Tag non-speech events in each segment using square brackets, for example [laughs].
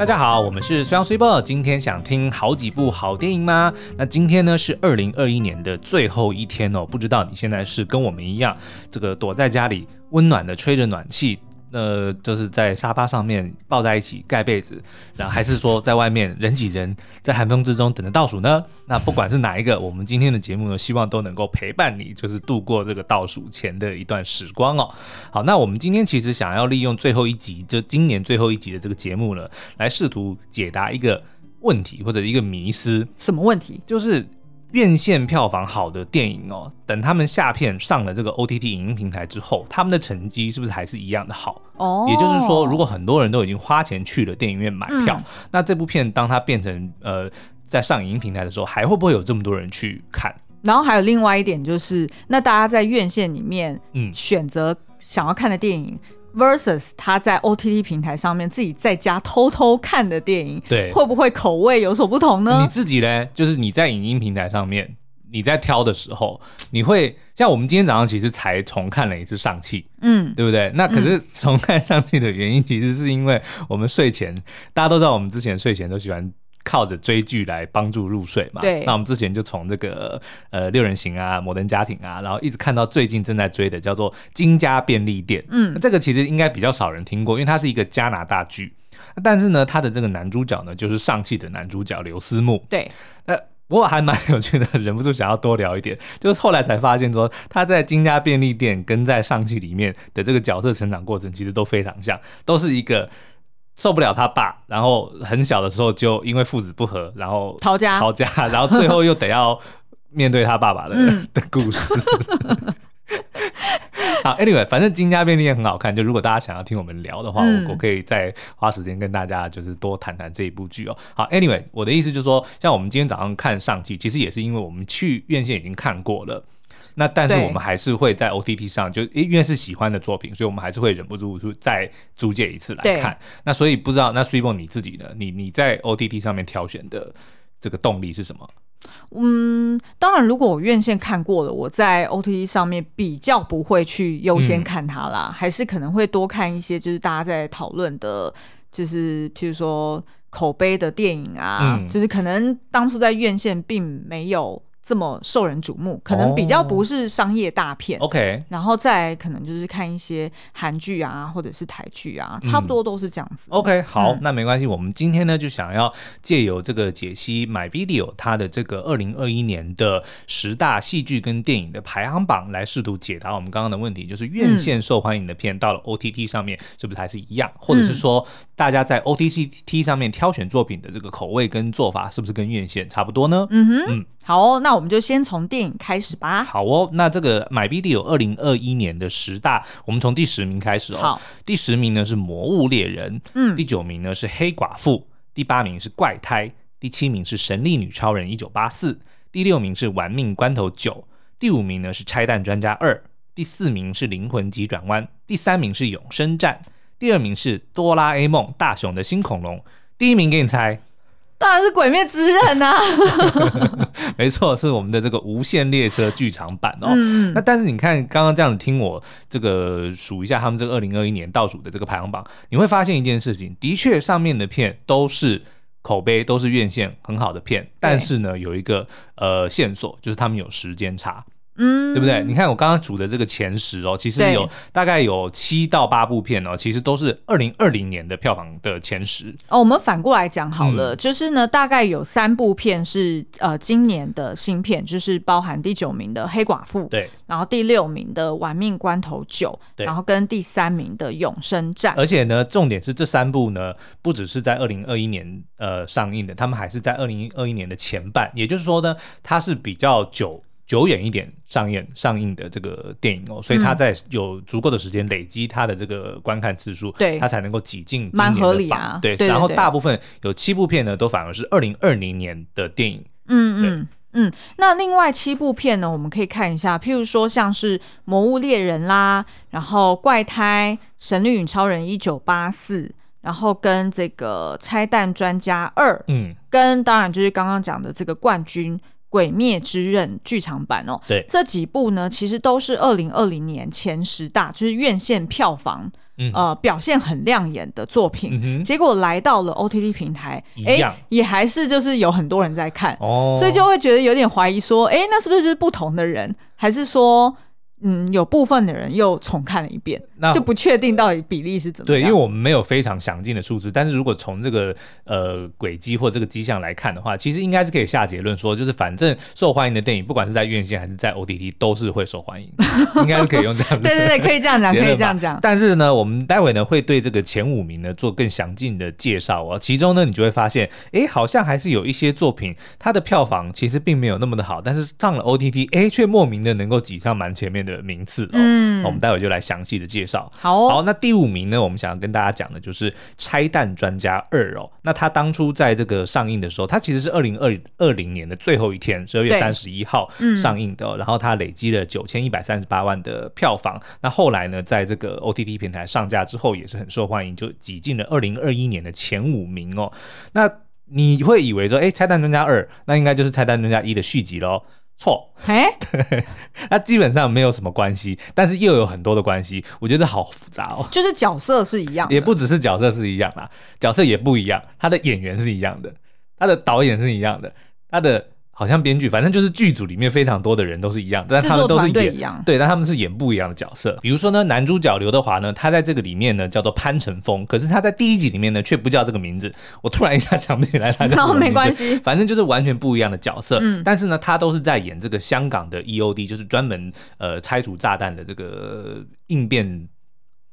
大家好，我们是虽阳虽报。今天想听好几部好电影吗？那今天呢是二零二一年的最后一天哦，不知道你现在是跟我们一样，这个躲在家里温暖的吹着暖气。那就是在沙发上面抱在一起盖被子，然后还是说在外面人挤人，在寒风之中等着倒数呢？那不管是哪一个，我们今天的节目呢，希望都能够陪伴你，就是度过这个倒数前的一段时光哦。好，那我们今天其实想要利用最后一集，就今年最后一集的这个节目呢，来试图解答一个问题或者一个迷思。什么问题？就是。院线票房好的电影哦，等他们下片上了这个 OTT 影音平台之后，他们的成绩是不是还是一样的好？哦，也就是说，如果很多人都已经花钱去了电影院买票，嗯、那这部片当它变成呃在上影音平台的时候，还会不会有这么多人去看？然后还有另外一点就是，那大家在院线里面嗯选择想要看的电影。Versus 他在 OTT 平台上面自己在家偷偷看的电影，对，会不会口味有所不同呢？你自己呢？就是你在影音平台上面，你在挑的时候，你会像我们今天早上其实才重看了一次《上汽》，嗯，对不对？那可是重看《上汽》的原因，其实是因为我们睡前，大家都知道我们之前睡前都喜欢。靠着追剧来帮助入睡嘛？对。那我们之前就从这个呃六人行啊、摩登家庭啊，然后一直看到最近正在追的叫做《金家便利店》。嗯，这个其实应该比较少人听过，因为它是一个加拿大剧。但是呢，它的这个男主角呢，就是上汽的男主角刘思慕。对。那不过还蛮有趣的，忍不住想要多聊一点。就是后来才发现说，他在《金家便利店》跟在上汽里面的这个角色成长过程，其实都非常像，都是一个。受不了他爸，然后很小的时候就因为父子不和，然后逃家，逃家，然后最后又得要面对他爸爸的、嗯、[laughs] 的故事。[laughs] 好，Anyway，反正《金家便利店》很好看，就如果大家想要听我们聊的话，嗯、我我可以再花时间跟大家就是多谈谈这一部剧哦。好，Anyway，我的意思就是说，像我们今天早上看上季，其实也是因为我们去院线已经看过了。那但是我们还是会在 OTT 上，就因为是喜欢的作品，所以我们还是会忍不住再租借一次来看。那所以不知道那 Sweetbon 你自己呢？你你在 OTT 上面挑选的这个动力是什么？嗯，当然，如果我院线看过了，我在 OTT 上面比较不会去优先看它啦，嗯、还是可能会多看一些就是大家在讨论的，就是譬如说口碑的电影啊，嗯、就是可能当初在院线并没有。这么受人瞩目，可能比较不是商业大片。Oh, OK，然后再可能就是看一些韩剧啊，或者是台剧啊，差不多都是这样子。嗯、OK，好，嗯、那没关系。我们今天呢，就想要借由这个解析 MyVideo 它的这个二零二一年的十大戏剧跟电影的排行榜，来试图解答我们刚刚的问题，就是院线受欢迎的片到了 OTT 上面是不是还是一样，嗯、或者是说大家在 OTT 上面挑选作品的这个口味跟做法是不是跟院线差不多呢？嗯哼，嗯。好哦，那我们就先从电影开始吧。好哦，那这个 MyVideo 二零二一年的十大，我们从第十名开始哦。好，第十名呢是《魔物猎人》，嗯，第九名呢是《黑寡妇》，第八名是《怪胎》，第七名是《神力女超人一九八四》，第六名是《玩命关头九》，第五名呢是《拆弹专家二》，第四名是《灵魂急转弯》，第三名是《永生战》，第二名是《哆啦 A 梦：大雄的新恐龙》，第一名给你猜。当然是《鬼灭之刃》呐，[laughs] 没错，是我们的这个《无限列车》剧场版哦。嗯、那但是你看，刚刚这样子听我这个数一下他们这个二零二一年倒数的这个排行榜，你会发现一件事情，的确上面的片都是口碑都是院线很好的片，但是呢，有一个呃线索，就是他们有时间差。嗯，对不对？你看我刚刚数的这个前十哦，其实有大概有七到八部片哦，其实都是二零二零年的票房的前十哦。我们反过来讲好了，嗯、就是呢，大概有三部片是呃今年的新片，就是包含第九名的《黑寡妇》，对，然后第六名的《玩命关头九》，对，然后跟第三名的《永生战》。而且呢，重点是这三部呢，不只是在二零二一年呃上映的，他们还是在二零二一年的前半，也就是说呢，它是比较久。久远一点上映上映的这个电影哦，所以他在有足够的时间累积他的这个观看次数，对、嗯，他才能够挤进今年的榜。蛮合理啊，对，对，对，对。然后大部分有七部片呢，都反而是二零二零年的电影。嗯嗯嗯。那另外七部片呢，我们可以看一下，譬如说像是《魔物猎人》啦，然后《怪胎》、《神力女超人一九八四》，然后跟这个《拆弹专家二》，嗯，跟当然就是刚刚讲的这个冠军。《鬼灭之刃》剧场版哦，对，这几部呢，其实都是二零二零年前十大，就是院线票房嗯、呃表现很亮眼的作品，嗯、结果来到了 OTT 平台，哎、欸，也还是就是有很多人在看，哦，所以就会觉得有点怀疑说，哎、欸，那是不是就是不同的人，还是说？嗯，有部分的人又重看了一遍，那就不确定到底比例是怎么样。对，因为我们没有非常详尽的数字，但是如果从这个呃轨迹或这个迹象来看的话，其实应该是可以下结论说，就是反正受欢迎的电影，不管是在院线还是在 OTT，都是会受欢迎，[laughs] 应该是可以用这样子。对对对，可以这样讲，可以这样讲。但是呢，我们待会呢会对这个前五名呢做更详尽的介绍哦。其中呢，你就会发现，哎，好像还是有一些作品，它的票房其实并没有那么的好，但是上了 OTT，哎，却莫名的能够挤上蛮前面的名次哦。嗯，我们待会就来详细的介绍。好哦，好，那第五名呢，我们想要跟大家讲的就是《拆弹专家二》哦。那他当初在这个上映的时候，他其实是二零二二零年的最后一天，十二月三十一号上映的哦。然后他累积了九千一百三十八万的票房。那后来呢，在这个 OTT 平台上架之后，也是很受欢迎，就挤进了二零二一年的前五名哦。那你会以为说，哎，《拆弹专家二》那应该就是《拆弹专家一》的续集喽？错，哎嘿，[laughs] 那基本上没有什么关系，但是又有很多的关系，我觉得好复杂哦。就是角色是一样的，也不只是角色是一样啦，角色也不一样，他的演员是一样的，他的导演是一样的，他的。好像编剧，反正就是剧组里面非常多的人都是一样，但他们都是演一样，对，但他们是演不一样的角色。比如说呢，男主角刘德华呢，他在这个里面呢叫做潘成峰，可是他在第一集里面呢却不叫这个名字。我突然一下想不起来他叫什么名字。[laughs] 没关系，反正就是完全不一样的角色。嗯，但是呢，他都是在演这个香港的 EOD，就是专门呃拆除炸弹的这个应变。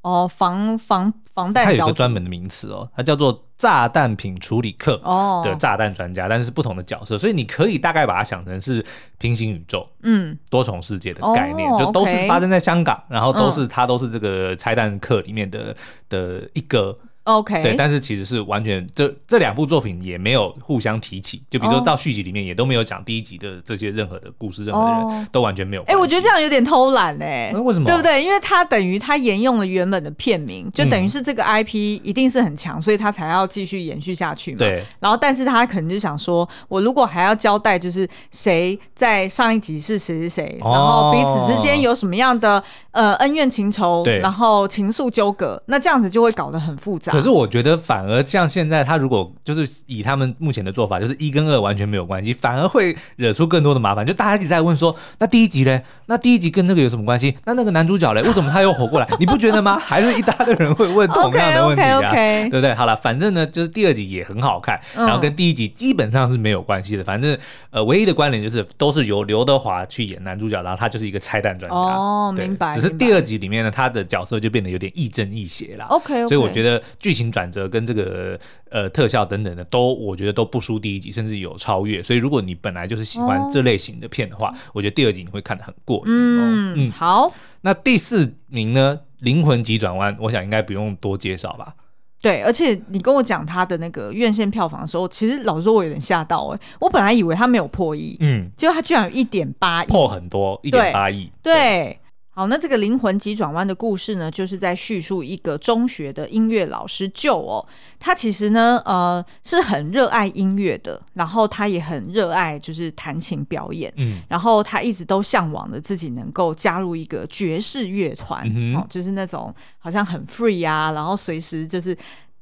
哦，防防防弹，它有个专门的名词哦，它叫做炸弹品处理课的炸弹专家，哦、但是是不同的角色，所以你可以大概把它想成是平行宇宙，嗯，多重世界的概念，哦、就都是发生在香港，然后都是它都是这个拆弹课里面的、嗯、的一个。OK，对，但是其实是完全这这两部作品也没有互相提起，就比如说到续集里面也都没有讲第一集的这些任何的故事，任何的人、oh. 都完全没有。哎、欸，我觉得这样有点偷懒哎、欸，为什么？对不对？因为他等于他沿用了原本的片名，就等于是这个 IP 一定是很强，嗯、所以他才要继续延续下去嘛。对。然后，但是他可能就想说，我如果还要交代，就是谁在上一集是谁是谁，然后彼此之间有什么样的呃恩怨情仇，然后情愫纠葛，那这样子就会搞得很复杂。可是我觉得反。而像现在，他如果就是以他们目前的做法，就是一跟二完全没有关系，反而会惹出更多的麻烦。就大家一直在问说，那第一集嘞？那第一集跟这个有什么关系？那那个男主角嘞？为什么他又活过来？你不觉得吗？还是一大堆人会问 [laughs] 同样的问题啊？okay, okay, okay. 对不对？好了，反正呢，就是第二集也很好看，然后跟第一集基本上是没有关系的。反正呃，唯一的关联就是都是由刘德华去演男主角，然后他就是一个拆弹专家。哦，明白。只是第二集里面呢，他的角色就变得有点亦正亦邪了。OK，所以我觉得剧情转折跟这个呃特效等等的都，我觉得都不输第一集，甚至有超越。所以如果你本来就是喜欢这类型的片的话，哦、我觉得第二集你会看得很过瘾。嗯嗯，好。那第四名呢？灵魂急转弯，我想应该不用多介绍吧？对，而且你跟我讲他的那个院线票房的时候，其实老实说，我有点吓到哎、欸。我本来以为他没有破亿，嗯，结果他居然有一点八亿，破很多，一点八亿，对。对好，那这个灵魂急转弯的故事呢，就是在叙述一个中学的音乐老师 Joe 哦，他其实呢，呃，是很热爱音乐的，然后他也很热爱就是弹琴表演，嗯，然后他一直都向往着自己能够加入一个爵士乐团，嗯、哦，就是那种好像很 free 啊，然后随时就是。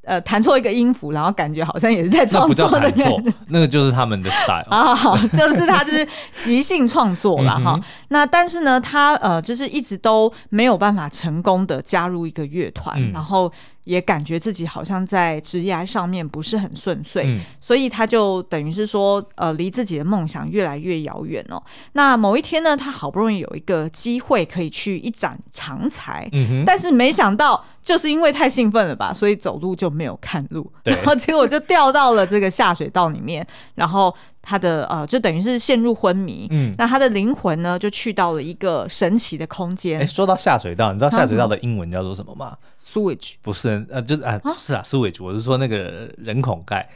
呃，弹错一个音符，然后感觉好像也是在创作的感觉，那个就是他们的 [laughs] style 啊，就是他就是即兴创作了哈。那但是呢，他呃，就是一直都没有办法成功的加入一个乐团，嗯、然后。也感觉自己好像在职业上面不是很顺遂，嗯、所以他就等于是说，呃，离自己的梦想越来越遥远哦。那某一天呢，他好不容易有一个机会可以去一展长才，嗯、但是没想到就是因为太兴奋了吧，所以走路就没有看路，[laughs] 然后结果就掉到了这个下水道里面，然后他的呃，就等于是陷入昏迷。嗯，那他的灵魂呢，就去到了一个神奇的空间。哎，说到下水道，你知道下水道的英文叫做什么吗？Sewage 不是，呃，就是啊，是啊，Sewage，我是说那个人孔盖，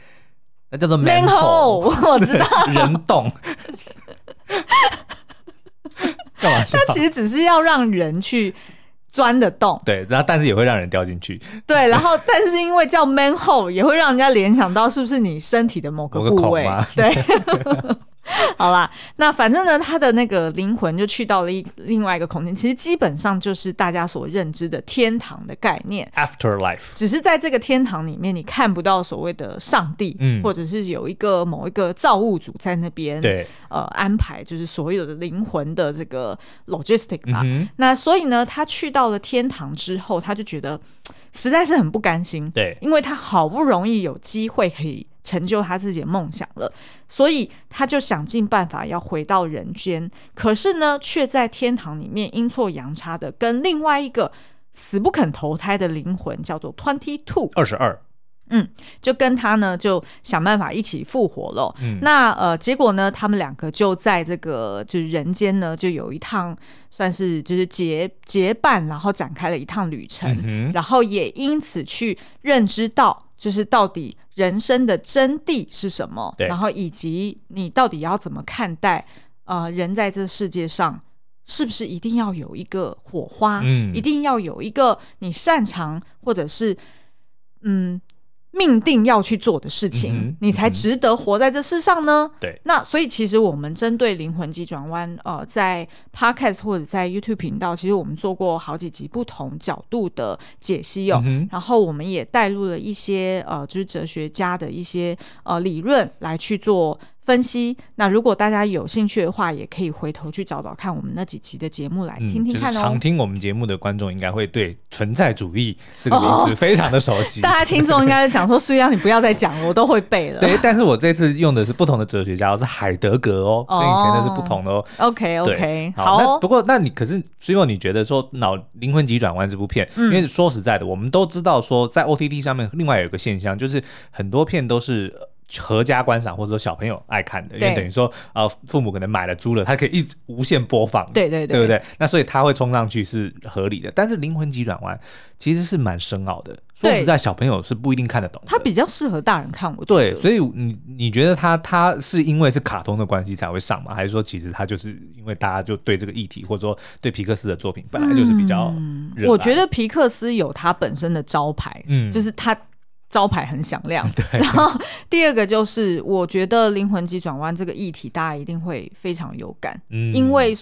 那叫做 manhole，我知道，人洞。[laughs] 干嘛？它其实只是要让人去钻的洞，对，然后但是也会让人掉进去，对，然后但是因为叫 manhole，也会让人家联想到是不是你身体的某个部位，对。[laughs] [laughs] [laughs] 好啦，那反正呢，他的那个灵魂就去到了一另外一个空间，其实基本上就是大家所认知的天堂的概念，Afterlife。只是在这个天堂里面，你看不到所谓的上帝，嗯，或者是有一个某一个造物主在那边，对，呃，安排就是所有的灵魂的这个 logistic 吧。嗯、那所以呢，他去到了天堂之后，他就觉得实在是很不甘心，对，因为他好不容易有机会可以。成就他自己的梦想了，所以他就想尽办法要回到人间。可是呢，却在天堂里面阴错阳差的跟另外一个死不肯投胎的灵魂叫做 Twenty Two 二十二，嗯，就跟他呢就想办法一起复活了。嗯，那呃，结果呢，他们两个就在这个就是人间呢，就有一趟算是就是结结伴，然后展开了一趟旅程，嗯，然后也因此去认知到。就是到底人生的真谛是什么？然后以及你到底要怎么看待？呃，人在这世界上是不是一定要有一个火花？嗯，一定要有一个你擅长或者是嗯。命定要去做的事情，嗯、你才值得活在这世上呢。对，那所以其实我们针对灵魂急转弯，呃，在 Podcast 或者在 YouTube 频道，其实我们做过好几集不同角度的解析哦。嗯、然后我们也带入了一些呃，就是哲学家的一些呃理论来去做。分析。那如果大家有兴趣的话，也可以回头去找找看我们那几期的节目来听听看哦。嗯就是、常听我们节目的观众应该会对存在主义这个名词 [laughs] 非常的熟悉。哦、大家听众应该讲说：“虽然你不要再讲了，我都会背了。”对，但是我这次用的是不同的哲学家，是海德格哦，跟以前的是不同的哦。OK OK，好。好哦、不过，那你可是，所以你觉得说《脑灵魂急转弯》这部片，嗯、因为说实在的，我们都知道说，在 OTT 上面，另外有一个现象，就是很多片都是。合家观赏，或者说小朋友爱看的，因为等于说，呃，父母可能买了租了，他可以一直无限播放，对对对，对不对？那所以他会冲上去是合理的。但是灵魂急转弯其实是蛮深奥的，说实在，小朋友是不一定看得懂。他比较适合大人看，我。对，所以你你觉得他他是因为是卡通的关系才会上吗？还是说其实他就是因为大家就对这个议题，或者说对皮克斯的作品本来就是比较、嗯？我觉得皮克斯有他本身的招牌，嗯，就是他。招牌很响亮，[laughs] 对。然后第二个就是，我觉得灵魂急转弯这个议题，大家一定会非常有感，嗯，因为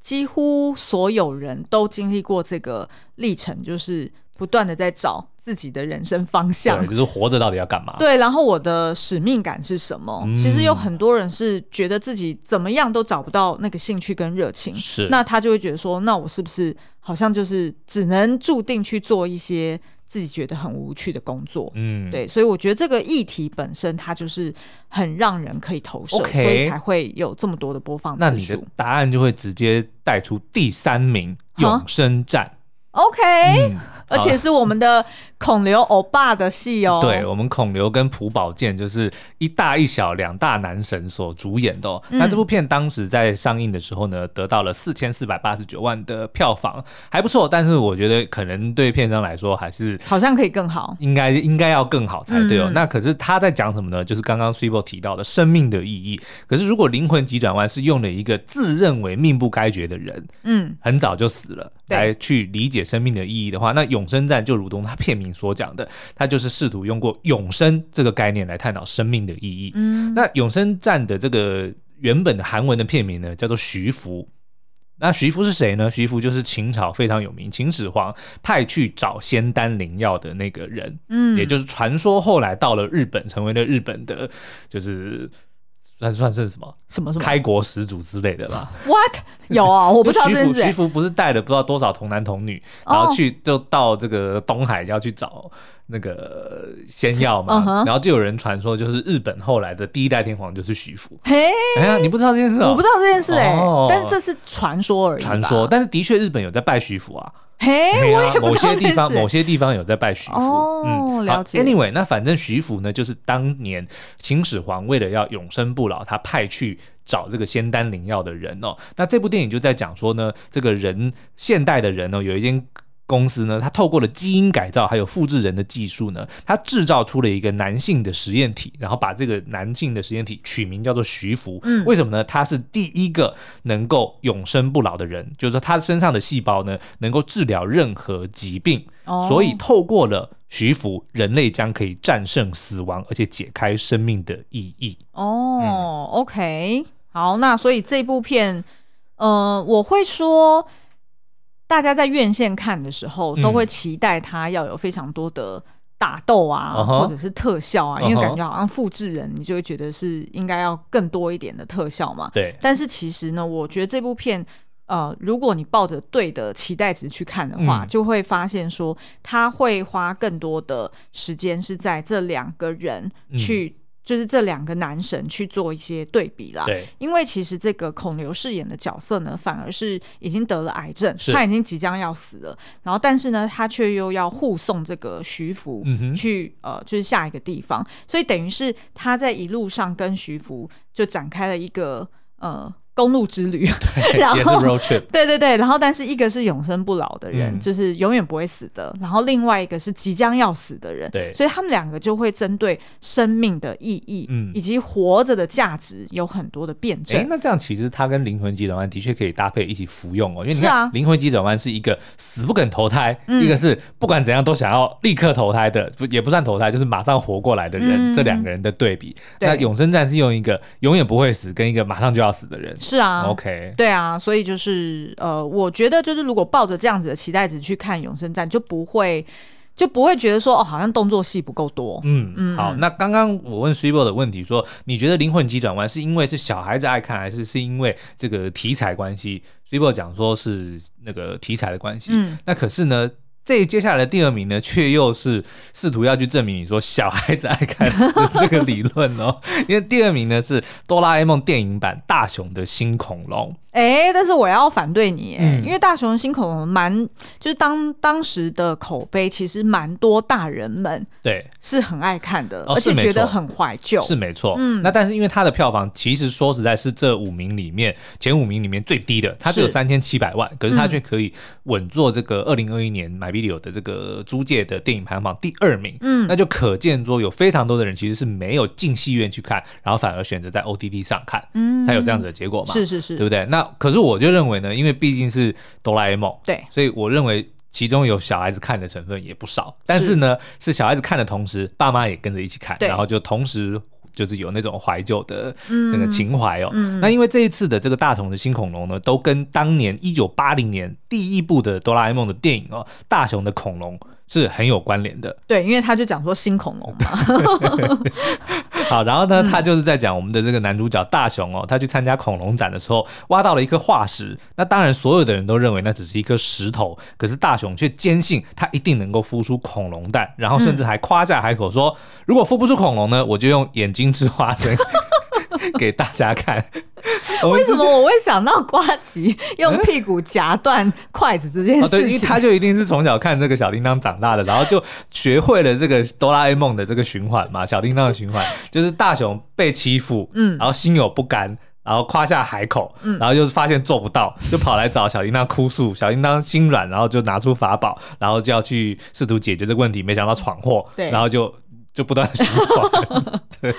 几乎所有人都经历过这个历程，就是不断的在找自己的人生方向，就是活着到底要干嘛？对。然后我的使命感是什么？嗯，其实有很多人是觉得自己怎么样都找不到那个兴趣跟热情，是。那他就会觉得说，那我是不是好像就是只能注定去做一些。自己觉得很无趣的工作，嗯，对，所以我觉得这个议题本身它就是很让人可以投射，Okay 所以才会有这么多的播放次数。那你的答案就会直接带出第三名《永生战》。OK，、嗯、而且是我们的孔刘欧巴的戏哦。对，我们孔刘跟朴宝剑就是一大一小两大男神所主演的、哦。嗯、那这部片当时在上映的时候呢，得到了四千四百八十九万的票房，还不错。但是我觉得可能对片商来说还是好像可以更好，应该应该要更好才对哦。嗯、那可是他在讲什么呢？就是刚刚 s i b o 提到的生命的意义。可是如果灵魂急转弯是用了一个自认为命不该绝的人，嗯，很早就死了，来去理解。生命的意义的话，那永生战就如同他片名所讲的，他就是试图用过永生这个概念来探讨生命的意义。嗯，那永生战的这个原本的韩文的片名呢，叫做徐福。那徐福是谁呢？徐福就是秦朝非常有名，秦始皇派去找仙丹灵药的那个人。嗯，也就是传说后来到了日本，成为了日本的，就是。算算是什么什么什么开国始祖之类的吧？[laughs] What 有啊？[laughs] 我不知道这是徐福不是带了不知道多少童男童女，然后去就到这个东海要去找那个仙药嘛？然后就有人传说，就是日本后来的第一代天皇就是徐福。嘿，哎呀，你不知道这件事？我不知道这件事哎，但是这是传说而已。传说，但是的确日本有在拜徐福啊。嘿，我也不某些地方，某些地方有在拜徐福。哦，了解。Anyway，那反正徐福呢，就是当年秦始皇为了要永生不老，他派去找这个仙丹灵药的人哦。那这部电影就在讲说呢，这个人现代的人哦，有一间。公司呢，它透过了基因改造还有复制人的技术呢，它制造出了一个男性的实验体，然后把这个男性的实验体取名叫做徐福。嗯，为什么呢？他是第一个能够永生不老的人，就是说他身上的细胞呢，能够治疗任何疾病。哦，所以透过了徐福，人类将可以战胜死亡，而且解开生命的意义。哦，嗯，OK。好，那所以这部片，呃，我会说，大家在院线看的时候，都会期待它要有非常多的打斗啊，嗯、或者是特效啊，因为感觉好像复制人，你就会觉得是应该要更多一点的特效嘛。对。但是其实呢，我觉得这部片。呃，如果你抱着对的期待值去看的话，嗯、就会发现说他会花更多的时间是在这两个人去，嗯、就是这两个男神去做一些对比啦。对，因为其实这个孔刘饰演的角色呢，反而是已经得了癌症，他已经即将要死了。然后，但是呢，他却又要护送这个徐福去、嗯、呃，就是下一个地方，所以等于是他在一路上跟徐福就展开了一个呃。公路之旅，[laughs] 然后也是 road trip，对对对，然后但是一个是永生不老的人，嗯、就是永远不会死的，然后另外一个是即将要死的人，对，所以他们两个就会针对生命的意义，嗯，以及活着的价值有很多的辩证。哎，那这样其实它跟灵魂急转弯的确可以搭配一起服用哦，因为你看灵魂急转弯是一个死不肯投胎，啊、一个是不管怎样都想要立刻投胎的，不也不算投胎，就是马上活过来的人，嗯、这两个人的对比。对。那永生战是用一个永远不会死跟一个马上就要死的人。是啊，OK，对啊，所以就是呃，我觉得就是如果抱着这样子的期待值去看《永生战》，就不会就不会觉得说哦，好像动作戏不够多。嗯嗯，好，那刚刚我问 Swivel 的问题说，你觉得《灵魂急转弯》是因为是小孩子爱看，还是是因为这个题材关系？Swivel 讲说是那个题材的关系。嗯，那可是呢？这接下来的第二名呢，却又是试图要去证明你说小孩子爱看的这个理论哦。因为第二名呢是哆啦 A 梦电影版《大雄的新恐龙》。哎，但是我要反对你，哎、嗯，因为大雄的新恐龙蛮，就是当当时的口碑其实蛮多大人们对是很爱看的，哦、而且觉得很怀旧，是没错。嗯，那但是因为它的票房其实说实在，是这五名里面前五名里面最低的，它只有三千七百万，可是它却可以稳坐这个二零二一年 MyVideo 的这个租借的电影排行榜第二名。嗯，那就可见说有非常多的人其实是没有进戏院去看，然后反而选择在 OTT 上看，嗯，才有这样子的结果嘛。是是是，对不对？那可是我就认为呢，因为毕竟是哆啦 A 梦，对，所以我认为其中有小孩子看的成分也不少。但是呢，是小孩子看的同时，爸妈也跟着一起看，然后就同时就是有那种怀旧的那个情怀哦。那因为这一次的这个大同的新恐龙呢，都跟当年一九八零年第一部的哆啦 A 梦的电影哦，大雄的恐龙。是很有关联的，对，因为他就讲说新恐龙嘛。[laughs] 好，然后呢，他就是在讲我们的这个男主角大雄哦，他去参加恐龙展的时候，挖到了一颗化石。那当然，所有的人都认为那只是一颗石头，可是大雄却坚信他一定能够孵出恐龙蛋，然后甚至还夸下海口说，如果孵不出恐龙呢，我就用眼睛吃花生。[laughs] [laughs] 给大家看，[laughs] 为什么我会想到瓜吉用屁股夹断筷子这件事情？嗯哦、对，因为他就一定是从小看这个小叮当长大的，然后就学会了这个哆啦 A 梦的这个循环嘛。小叮当的循环就是大雄被欺负，嗯，然后心有不甘，然后夸下海口，嗯，然后就是发现做不到，就跑来找小叮当哭诉。小叮当心软，然后就拿出法宝，然后就要去试图解决这个问题，没想到闯祸，对，然后就。就不断循环。[laughs] 对，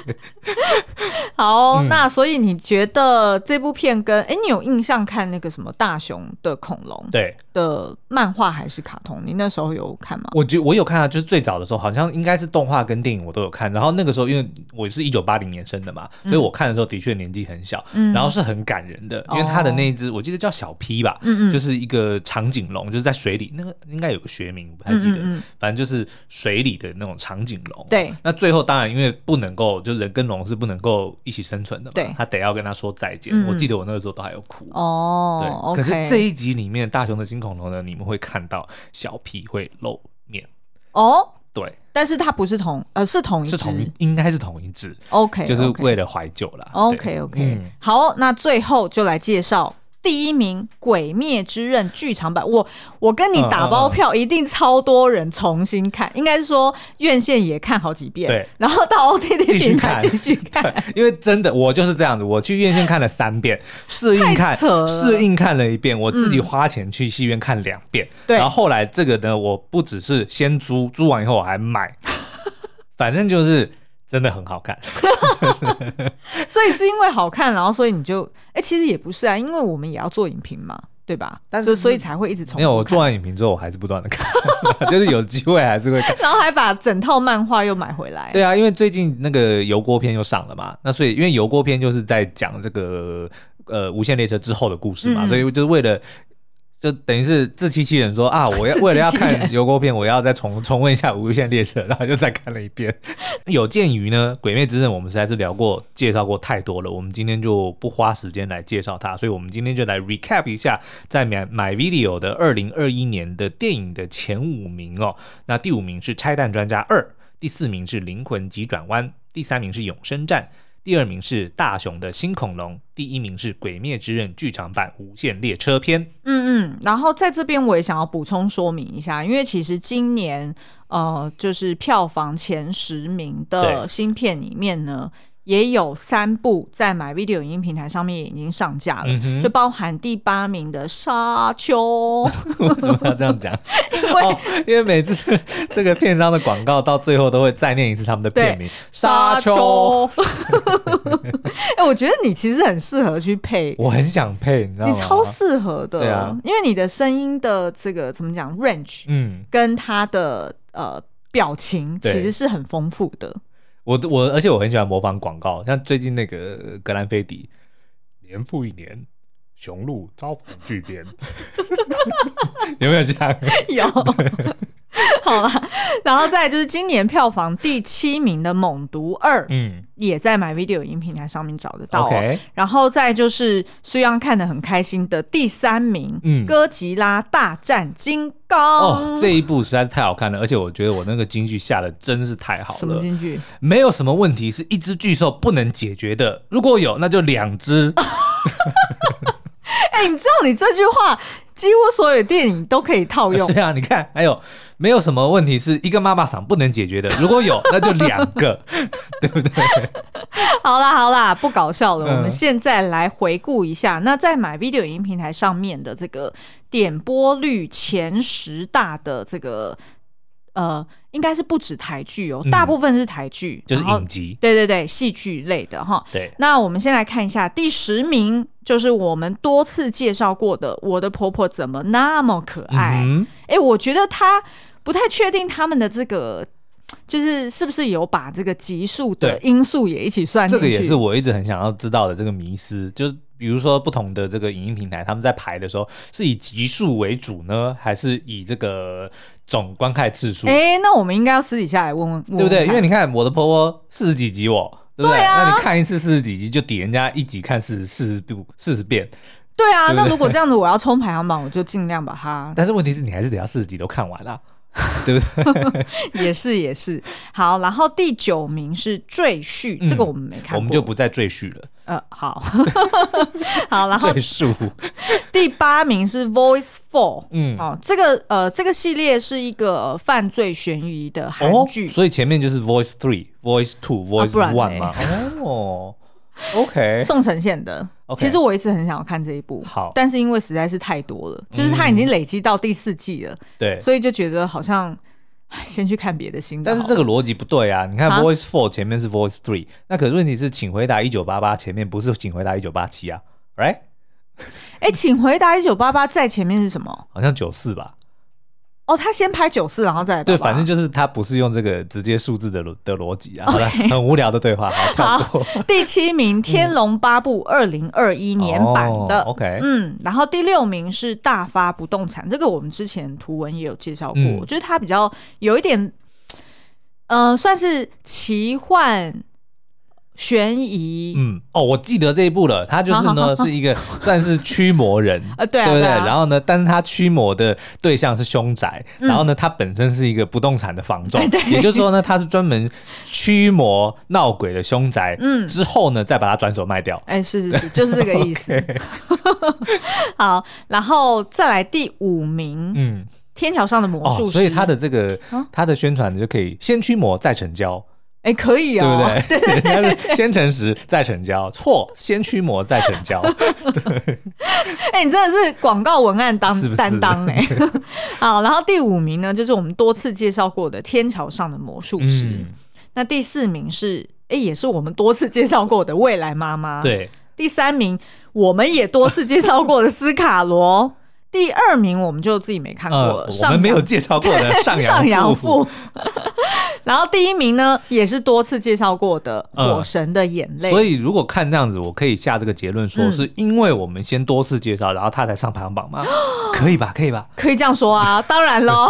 好，嗯、那所以你觉得这部片跟哎、欸，你有印象看那个什么大雄的恐龙对。的漫画还是卡通？你那时候有看吗？我觉我有看啊，就是最早的时候，好像应该是动画跟电影我都有看。然后那个时候，因为我是一九八零年生的嘛，所以我看的时候的确年纪很小，嗯、然后是很感人的，因为他的那一只我记得叫小 P 吧，嗯嗯，就是一个长颈龙，就是在水里，那个应该有个学名，我不太记得，反正就是水里的那种长颈龙，对。那最后当然因为不能够，就人跟龙是不能够一起生存的嘛，对，他得要跟他说再见。嗯、我记得我那个时候都还有哭哦。对可是这一集里面大雄的新恐龙呢，你们会看到小皮会露面哦。对，但是它不是同呃是同一只，是同应该是同一只。OK，就是为了怀旧啦。OK OK，嗯、好，那最后就来介绍。第一名《鬼灭之刃》剧场版，我我跟你打包票，一定超多人重新看，应该是说院线也看好几遍，对，然后到 OTT 平台继续看，[laughs] 因为真的我就是这样子，我去院线看了三遍，适应看适应看了一遍，我自己花钱去戏院看两遍，对，然后后来这个呢，我不只是先租，租完以后我还买，反正就是。真的很好看，[laughs] 所以是因为好看，然后所以你就哎、欸，其实也不是啊，因为我们也要做影评嘛。对吧？但是所以才会一直重复。没有，我做完影评之后，我还是不断的看，[laughs] 就是有机会还是会看。[laughs] 然后还把整套漫画又买回来。对啊，因为最近那个油锅片又上了嘛，那所以因为油锅片就是在讲这个呃无限列车之后的故事嘛，嗯、所以就是为了。就等于是自欺欺人说啊，我要为了要看油锅片，我要再重 [laughs] 重温一下《无限列车》，然后就再看了一遍。[laughs] 有鉴于呢，《鬼灭之刃》我们实在是聊过、介绍过太多了，我们今天就不花时间来介绍它，所以我们今天就来 recap 一下在 My MyVideo 的二零二一年的电影的前五名哦。那第五名是《拆弹专家二》，第四名是《灵魂急转弯》，第三名是《永生战》。第二名是大雄的新恐龙，第一名是《鬼灭之刃》剧场版《无限列车篇》。嗯嗯，然后在这边我也想要补充说明一下，因为其实今年呃，就是票房前十名的新片里面呢。也有三部在 MyVideo 影音平台上面也已经上架了，嗯、就包含第八名的《沙丘》。[laughs] 为什么要这样讲？因为、哦、因为每次 [laughs] 这个片商的广告到最后都会再念一次他们的片名《沙丘》。[laughs] 哎，我觉得你其实很适合去配，我很想配，你知道吗？你超适合的，对啊，因为你的声音的这个怎么讲 range，嗯，跟他的呃表情其实是很丰富的。我我而且我很喜欢模仿广告，像最近那个格兰菲迪，年复一年，雄鹿遭逢巨变，[laughs] 有没有像？有。[laughs] [laughs] 好了，然后再就是今年票房第七名的《猛毒二》，嗯，也在 MyVideo 影音平台上面找得到。OK，然后再就是虽然看得很开心的第三名，嗯，《哥吉拉大战金刚》。哦，这一部实在是太好看了，而且我觉得我那个金句下的真是太好了。什么金句？没有什么问题是一只巨兽不能解决的，如果有，那就两只。[laughs] 哎、欸，你知道你这句话几乎所有电影都可以套用。[laughs] 是啊，你看，还有没有什么问题是一个妈妈嗓不能解决的？如果有，那就两个，[laughs] 对不对？[laughs] 好啦好啦，不搞笑了。嗯、我们现在来回顾一下，那在 MyVideo 影音平台上面的这个点播率前十大的这个。呃，应该是不止台剧哦，大部分是台剧，就是影集，对对对，戏剧类的哈。对，那我们先来看一下第十名，就是我们多次介绍过的《我的婆婆怎么那么可爱》。哎、嗯哼，我觉得他不太确定他们的这个，就是是不是有把这个级数的因素也一起算进去。这个也是我一直很想要知道的这个迷思，就是比如说不同的这个影音平台，他们在排的时候是以级数为主呢，还是以这个？总观看次数，哎，那我们应该要私底下来问问，问，对不对？因为你看我的婆婆四十几集，我对不对？对啊，那你看一次四十几集，就抵人家一集看四十四十部四十遍。对啊，对对，那如果这样子，我要冲排行榜，我就尽量把它。[laughs] 但是问题是你还是得要四十集都看完啊。对不对？[laughs] 也是也是。好，然后第九名是赘婿，嗯、这个我们没看过，我们就不再赘婿了。呃，好，[laughs] 好，然后赘述。第八名是 Voice Four，嗯，哦，这个呃，这个系列是一个犯罪悬疑的韩剧，哦，所以前面就是 Voice Three、Voice Two、Voice One 嘛。哦。OK，宋承宪的.其实我一直很想要看这一部，好，但是因为实在是太多了，就是它已经累积到第四季了，对、嗯，所以就觉得好像先去看别的新的。但是这个逻辑不对啊！你看 Voice Four 前面是 Voice Three，那可是问题是，请回答一九八八前面不是请回答一九八七啊，Right？哎、欸，请回答一九八八在前面是什么？好像九四吧。哦，他先拍九四，然后再对，反正就是他不是用这个直接数字的的逻辑啊，[laughs] 很无聊的对话。好，[laughs] 第七名《天龙八部》二零二一年版的，OK，嗯，然后第六名是大发不动产，这个我们之前图文也有介绍过，就是它比较有一点，呃，算是奇幻。悬疑，嗯，哦，我记得这一部了。他就是呢，好好好是一个算是驱魔人，[laughs] 呃，对、啊，对不对？对啊、然后呢，但是他驱魔的对象是凶宅，嗯、然后呢，他本身是一个不动产的房仲，[laughs] 对也就是说呢，他是专门驱魔闹鬼的凶宅，嗯，之后呢，再把它转手卖掉。哎，是是是，就是这个 [laughs] 意思。好，然后再来第五名，嗯，天桥上的魔术师、哦，所以他的这个他的宣传就可以先驱魔再成交。哎，可以啊，对不对？对，人家是先诚实再成交，错，先驱魔再成交。[laughs] 哎，你真的是广告文案当 [laughs] 担当哎。[laughs] 好，然后第五名呢，就是我们多次介绍过的《天桥上的魔术师》。嗯、那第四名是，哎，也是我们多次介绍过的《未来妈妈》。对，第三名。我们也多次介绍过的斯卡罗。第二名我们就自己没看过了，呃、我们没有介绍过的 [laughs] 上阳赋。[laughs] 然后第一名呢，也是多次介绍过的《火神的眼泪》。呃。所以如果看这样子，我可以下这个结论说，是因为我们先多次介绍，然后他才上排行榜吗？[gasps] 可以吧？可以吧？可以这样说啊，[laughs] 当然喽，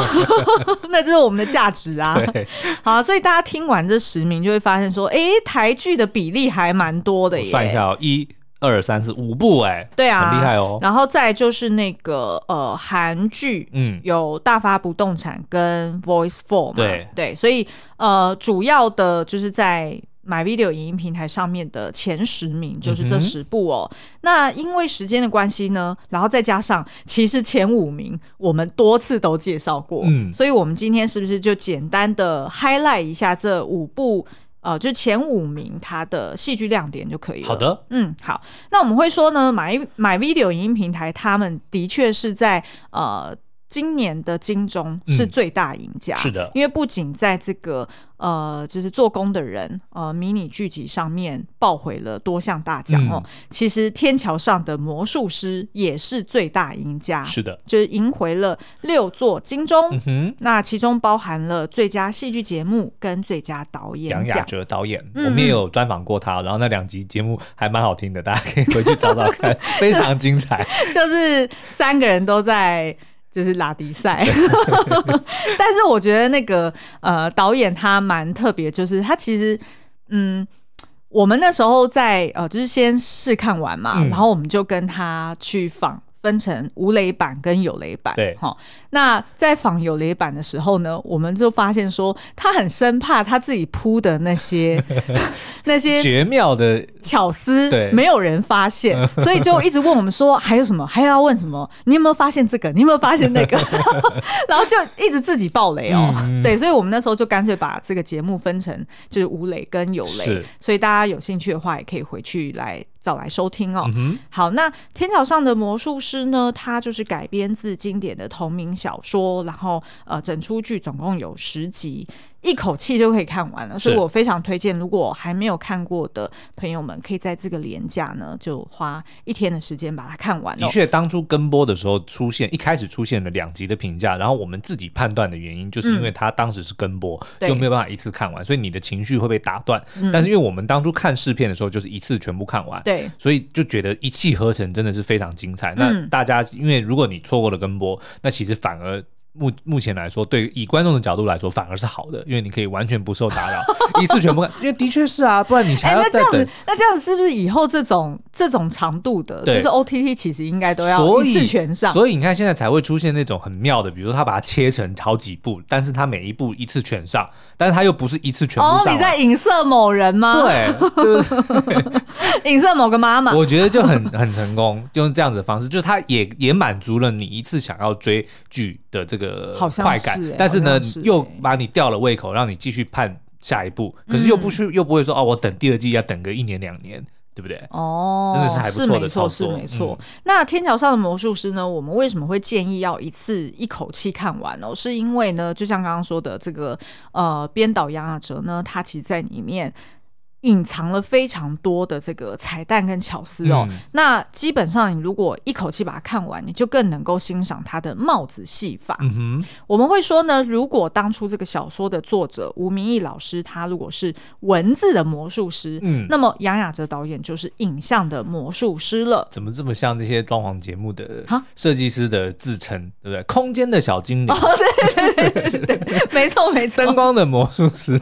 那这是我们的价值啊。对，好，所以大家听完这十名，就会发现说，哎，台剧的比例还蛮多的耶。算一下哦，一。二三四五部哎、欸，对啊，很厉害哦。然后再就是那个呃韩剧，嗯，有大发不动产跟 Voice Four 嘛，对对，所以呃主要的就是在 My Video 影音平台上面的前十名就是这十部哦。嗯、那因为时间的关系呢，然后再加上其实前五名我们多次都介绍过，嗯，所以我们今天是不是就简单的 highlight 一下这五部？呃，就是前五名，它的戏剧亮点就可以了。好的，嗯，好，那我们会说呢，My My Video 影音平台，他们的确是在呃。今年的金钟是最大赢家，嗯，是的，因为不仅在这个呃，就是做工的人呃迷你剧集上面抱回了多项大奖，嗯、哦，其实天桥上的魔术师也是最大赢家，是的，就是赢回了六座金钟，嗯哼，那其中包含了最佳戏剧节目跟最佳导演奖。杨雅哲导演，嗯、我们也有专访过他，然后那两集节目还蛮好听的，大家可以回去找找看，[laughs] 非常精彩，就是三个人都在。就是拉迪赛，[laughs] 但是我觉得那个呃导演他蛮特别，就是他其实嗯，我们那时候在呃就是先试看完嘛，嗯、然后我们就跟他去访。分成无雷版跟有雷版，对，好。那在仿有雷版的时候呢，我们就发现说，他很生怕他自己铺的那些 [laughs] 那些绝妙的巧思，对，没有人发现，[laughs] 所以就一直问我们说，还有什么？还要问什么？你有没有发现这个？你有没有发现那个？[laughs] 然后就一直自己爆雷哦。嗯、对，所以我们那时候就干脆把这个节目分成就是无雷跟有雷，所以大家有兴趣的话，也可以回去来。找来收听哦。嗯、好，那天桥上的魔术师呢？它就是改编自经典的同名小说，然后呃，整出剧总共有十集。一口气就可以看完了，所以我非常推荐，如果还没有看过的朋友们，可以在这个连假呢，就花一天的时间把它看完。的确，当初跟播的时候出现，一开始出现了两集的评价，然后我们自己判断的原因，就是因为它当时是跟播，嗯、就没有办法一次看完，所以你的情绪会被打断。嗯、但是因为我们当初看试片的时候，就是一次全部看完，对，所以就觉得一气呵成，真的是非常精彩。那大家，因为如果你错过了跟播，那其实反而。目目前来说，对以观众的角度来说，反而是好的，因为你可以完全不受打扰，一次全部看。[laughs] 因为的确是啊，不然你还要再那这样子，那这样子是不是以后这种这种长度的，就是 OTT 其实应该都要一次全上？所以你看，现在才会出现那种很妙的，比如说他把它切成好几部，但是他每一部一次全上，但是他又不是一次全部上。哦，你在影射某人吗？对，[laughs] 影射某个妈妈。[laughs] 我觉得就很很成功，就用这样子的方式，就是他也也满足了你一次想要追剧的这个。呃，快感，欸、但是呢，是欸、又把你吊了胃口，让你继续盼下一步，可是又不去、嗯、又不会说哦，我等第二季要等个一年两年，对不对？哦，真的是还不错的操作，是没错，是没错。嗯、那天桥上的魔术师呢？我们为什么会建议要一次一口气看完哦？是因为呢，就像刚刚说的，这个呃，编导杨雅哲呢，他其实在里面。隐藏了非常多的这个彩蛋跟巧思哦。嗯、那基本上，你如果一口气把它看完，你就更能够欣赏它的帽子戏法。嗯、我们会说呢，如果当初这个小说的作者吴明义老师，他如果是文字的魔术师，嗯，那么杨雅哲导演就是影像的魔术师了。怎么这么像这些装潢节目的设计师的自称，蛤对不对？空间的小精灵，哦、对对对对对，没错没错，灯光的魔术师。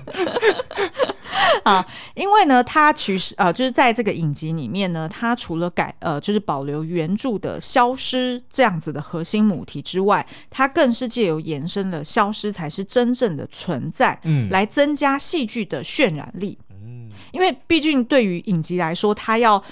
啊，因为呢，它其实呃，就是在这个影集里面呢，它除了改呃，就是保留原著的消失这样子的核心母题之外，它更是借由延伸了消失才是真正的存在，嗯，来增加戏剧的渲染力。嗯，因为毕竟对于影集来说，它要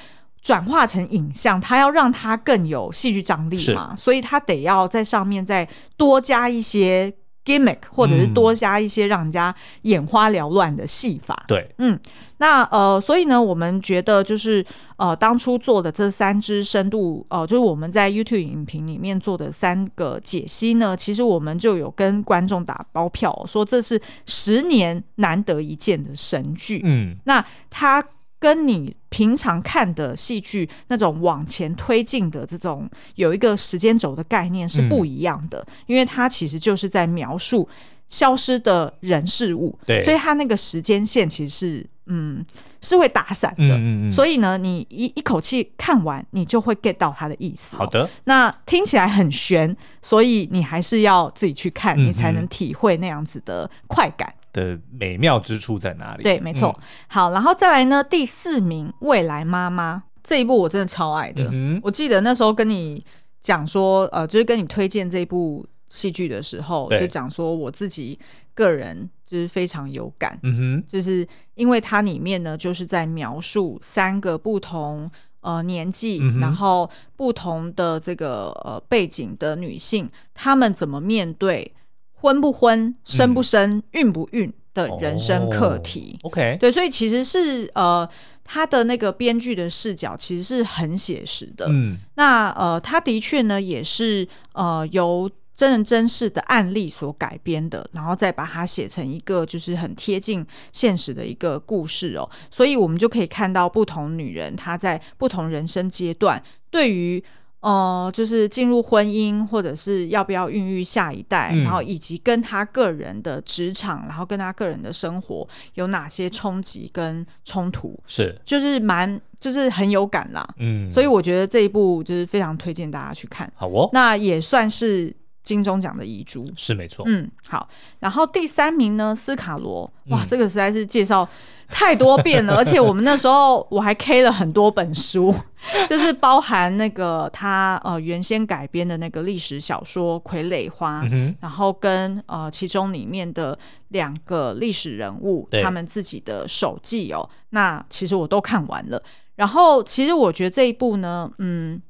转化成影像，它要让它更有戏剧张力嘛，所以它得要在上面再多加一些。Gimmick 或者是多加一些让人家眼花缭乱的戏法，对，嗯，那呃，所以呢，我们觉得就是呃，当初做的这三支深度，呃，就是我们在 YouTube 影评里面做的三个解析呢，其实我们就有跟观众打包票，说这是十年难得一见的神剧，嗯，那它跟你平常看的戏剧那种往前推进的这种有一个时间轴的概念是不一样的，嗯、因为它其实就是在描述消失的人事物，对，所以它那个时间线其实是嗯是会打散的，嗯嗯，所以呢，你一一口气看完，你就会 get 到它的意思。好的，那听起来很悬，所以你还是要自己去看，你才能体会那样子的快感。的美妙之处在哪里？对，没错。嗯、好，然后再来呢，第四名《未来妈妈》这一部我真的超爱的。嗯、我记得那时候跟你讲说，呃，就是跟你推荐这部戏剧的时候，就讲说我自己个人就是非常有感。嗯哼，就是因为它里面呢，就是在描述三个不同呃年纪，嗯、然后不同的这个呃背景的女性，她们怎么面对。婚不婚，生不生，孕不孕的人生课题。Oh, OK，对，所以其实是呃，他的那个编剧的视角其实是很写实的。嗯，那呃，他的确呢也是呃由真人真事的案例所改编的，然后再把它写成一个就是很贴近现实的一个故事哦。所以我们就可以看到不同女人她在不同人生阶段对于。哦、呃，就是进入婚姻，或者是要不要孕育下一代，嗯、然后以及跟他个人的职场，然后跟他个人的生活有哪些冲击跟冲突，是。就是蛮就是很有感啦，嗯，所以我觉得这一部就是非常推荐大家去看，好哦，那也算是。金钟奖的遗珠。是没错，嗯，好，然后第三名呢，斯卡罗，哇，嗯、这个实在是介绍太多遍了，[laughs] 而且我们那时候我还 K 了很多本书，[laughs] 就是包含那个他呃原先改编的那个历史小说《傀儡花》，嗯、然后跟呃其中里面的两个历史人物他们自己的手记哦，那其实我都看完了，然后其实我觉得这一部呢，嗯。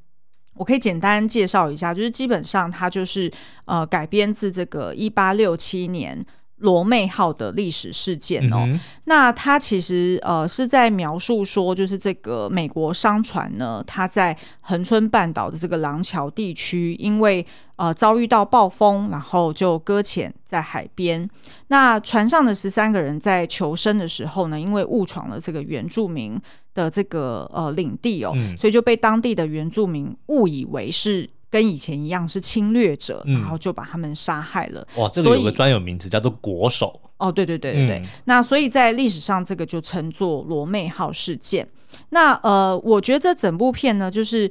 我可以简单介绍一下，就是基本上它就是呃改编自这个一八六七年罗妹号的历史事件哦。嗯、那它其实呃是在描述说，就是这个美国商船呢，它在恒春半岛的这个廊桥地区，因为呃遭遇到暴风，然后就搁浅在海边。那船上的十三个人在求生的时候呢，因为误闯了这个原住民。的这个呃领地哦，嗯、所以就被当地的原住民误以为是跟以前一样是侵略者，嗯、然后就把他们杀害了。哇，这个有个专有名词叫做国手。哦，对对对对对。嗯、那所以在历史上，这个就称作罗妹号事件。那呃，我觉得这整部片呢，就是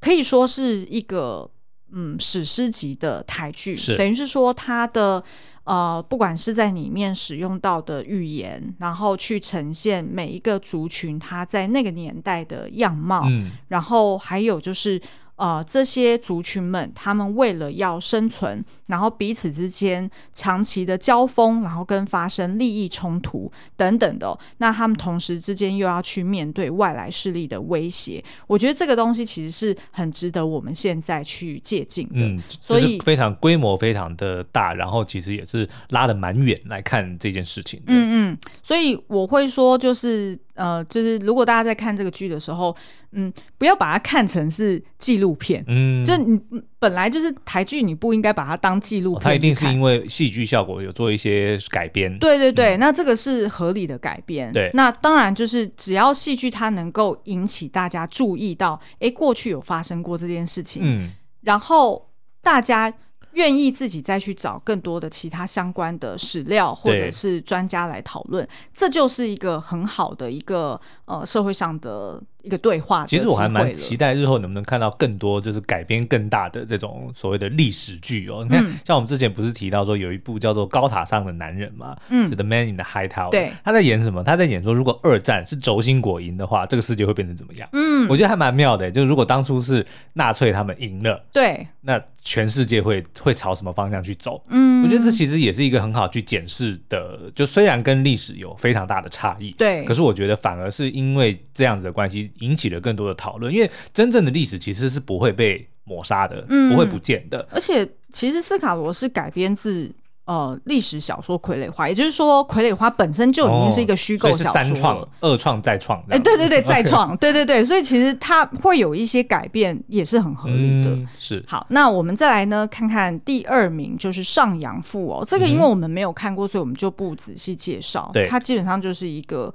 可以说是一个嗯史诗级的台剧，等于是说它的。呃，不管是在里面使用到的语言，然后去呈现每一个族群它在那个年代的样貌，嗯，然后还有就是。呃，这些族群们，他们为了要生存，然后彼此之间长期的交锋，然后跟发生利益冲突等等的，那他们同时之间又要去面对外来势力的威胁。我觉得这个东西其实是很值得我们现在去借鉴的。嗯，所以非常规模非常的大，然后其实也是拉得蛮远来看这件事情。嗯嗯，所以我会说，就是。呃，就是如果大家在看这个剧的时候，嗯，不要把它看成是纪录片，嗯，就你本来就是台剧，你不应该把它当纪录片，哦。它一定是因为戏剧效果有做一些改编。对对对，嗯，那这个是合理的改编。对，那当然就是只要戏剧它能够引起大家注意到，哎，过去有发生过这件事情，嗯，然后大家。愿意自己再去找更多的其他相关的史料，或者是专家来讨论，这就是一个很好的一个呃社会上的一个对话。其实我还蛮期待日后能不能看到更多就是改编更大的这种所谓的历史剧哦。你看，像我们之前不是提到说有一部叫做《高塔上的男人》嘛，嗯，The Man in the High Tower，对，他在演什么？他在演说，如果二战是轴心国赢的话，这个世界会变成怎么样？嗯，我觉得还蛮妙的。就是如果当初是纳粹他们赢了，对，那全世界会会朝什么方向去走？嗯，我觉得这其实也是一个很好去检视的。就虽然跟历史有非常大的差异，对，可是我觉得反而是因为这样子的关系，引起了更多的讨论。因为真正的历史其实是不会被抹杀的，嗯，不会不见的。而且，其实斯卡罗是改编自。呃，历史小说《傀儡花》，也就是说，《傀儡花》本身就已经是一个虚构小说，三创、二创、再创。哎，对对对，[laughs] 再创，对对对，所以其实它会有一些改变，也是很合理的。嗯、是。好，那我们再来呢，看看第二名就是《上阳赋》哦。这个因为我们没有看过，所以我们就不仔细介绍。对，它基本上就是一个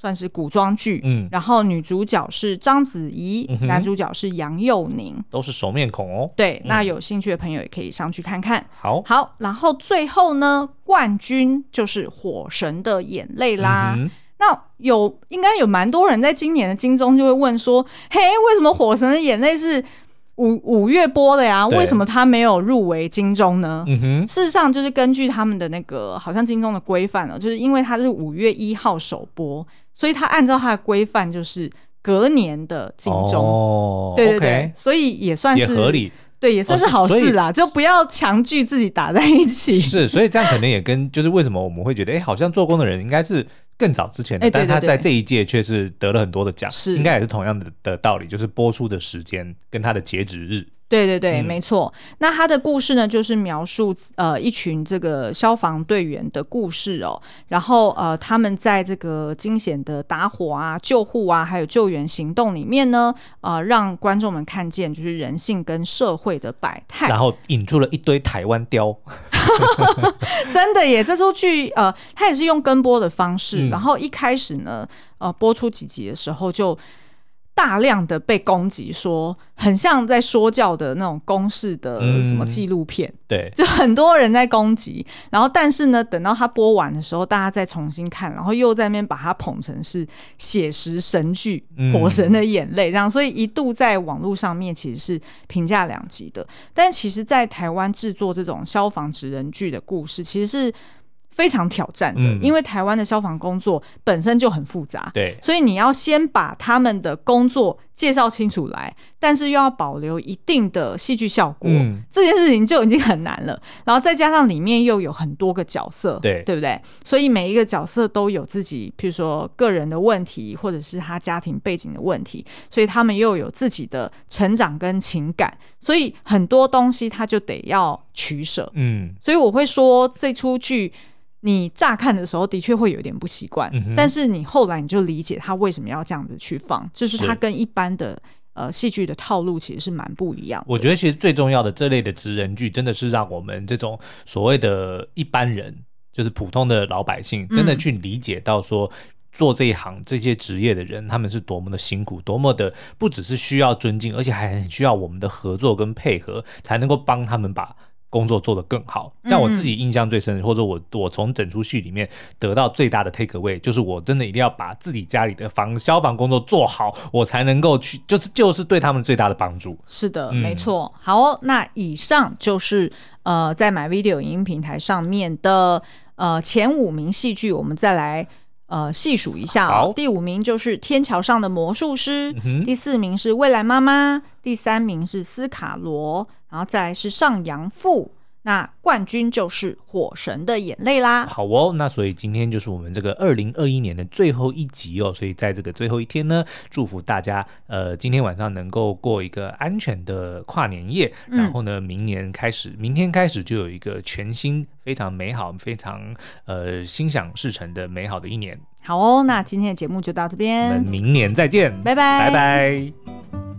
算是古装剧，嗯，然后女主角是章子怡，嗯、男主角是杨佑宁，都是熟面孔哦。对，那有兴趣的朋友也可以上去看看。好，好，然后最后呢，冠军就是《火神的眼泪》啦。嗯、那有应该有蛮多人在今年的金钟就会问说，嘿，为什么《火神的眼泪》是？五五月播的呀，为什么他没有入围金钟呢？事实上就是根据他们的那个好像金钟的规范哦，就是因为他是五月一号首播，所以他按照他的规范就是隔年的金钟。哦，对对对所以也算是合理。对，也算是好事啦，哦、就不要强拒自己打在一起。是，所以这样可能也跟就是为什么我们会觉得，哎，好像做工的人应该是更早之前的，但他在这一届却是得了很多的奖，是应该也是同样的的道理，就是播出的时间跟他的截止日。对对对，嗯、没错。那他的故事呢，就是描述呃一群这个消防队员的故事哦。然后呃他们在这个惊险的打火啊、救护啊，还有救援行动里面呢，呃让观众们看见就是人性跟社会的百态。然后引出了一堆台湾雕，[laughs] 真的耶！这出剧呃，他也是用跟播的方式，嗯、然后一开始呢，呃播出几集的时候就。大量的被攻击，说很像在说教的那种公式的什么纪录片，嗯，对，就很多人在攻击。然后，但是呢，等到他播完的时候，大家再重新看，然后又在那边把它捧成是写实神剧《火神的眼泪》这样，所以一度在网络上面其实是评价两极的。但其实，在台湾制作这种消防职人剧的故事，其实是。非常挑战的，因为台湾的消防工作本身就很复杂，对，所以你要先把他们的工作介绍清楚来，但是又要保留一定的戏剧效果，嗯，这件事情就已经很难了。然后再加上里面又有很多个角色，对，对不对？所以每一个角色都有自己，譬如说个人的问题，或者是他家庭背景的问题，所以他们又有自己的成长跟情感，所以很多东西他就得要取舍，嗯，所以我会说这出剧。你乍看的时候的确会有点不习惯，嗯、但是你后来你就理解他为什么要这样子去放，就是他跟一般的呃戏剧的套路其实是蛮不一样。我觉得其实最重要的这类的职人剧，真的是让我们这种所谓的一般人，就是普通的老百姓，真的去理解到说做这一行这些职业的人，他们是多么的辛苦，多么的不只是需要尊敬，而且还很需要我们的合作跟配合，才能够帮他们把。工作做得更好，像我自己印象最深或者我我从整出戏里面得到最大的 take away，就是我真的一定要把自己家里的防消防工作做好，我才能够去，就是就是对他们最大的帮助。是的，嗯、没错。好、哦，那以上就是呃在 MyVideo 影音平台上面的呃前五名戏剧，我们再来。呃，细数一下哦，第五名就是《天桥上的魔术师》，嗯，第四名是《未来妈妈》，第三名是《斯卡罗》，然后再来是《上阳赋》。那冠军就是《火神的眼泪》啦。好哦，那所以今天就是我们这个二零二一年的最后一集哦。所以在这个最后一天呢，祝福大家呃今天晚上能够过一个安全的跨年夜。嗯、然后呢，明年开始，明天开始就有一个全新、非常美好、非常呃心想事成的美好的一年。好哦，那今天的节目就到这边，我们明年再见，拜拜，拜拜。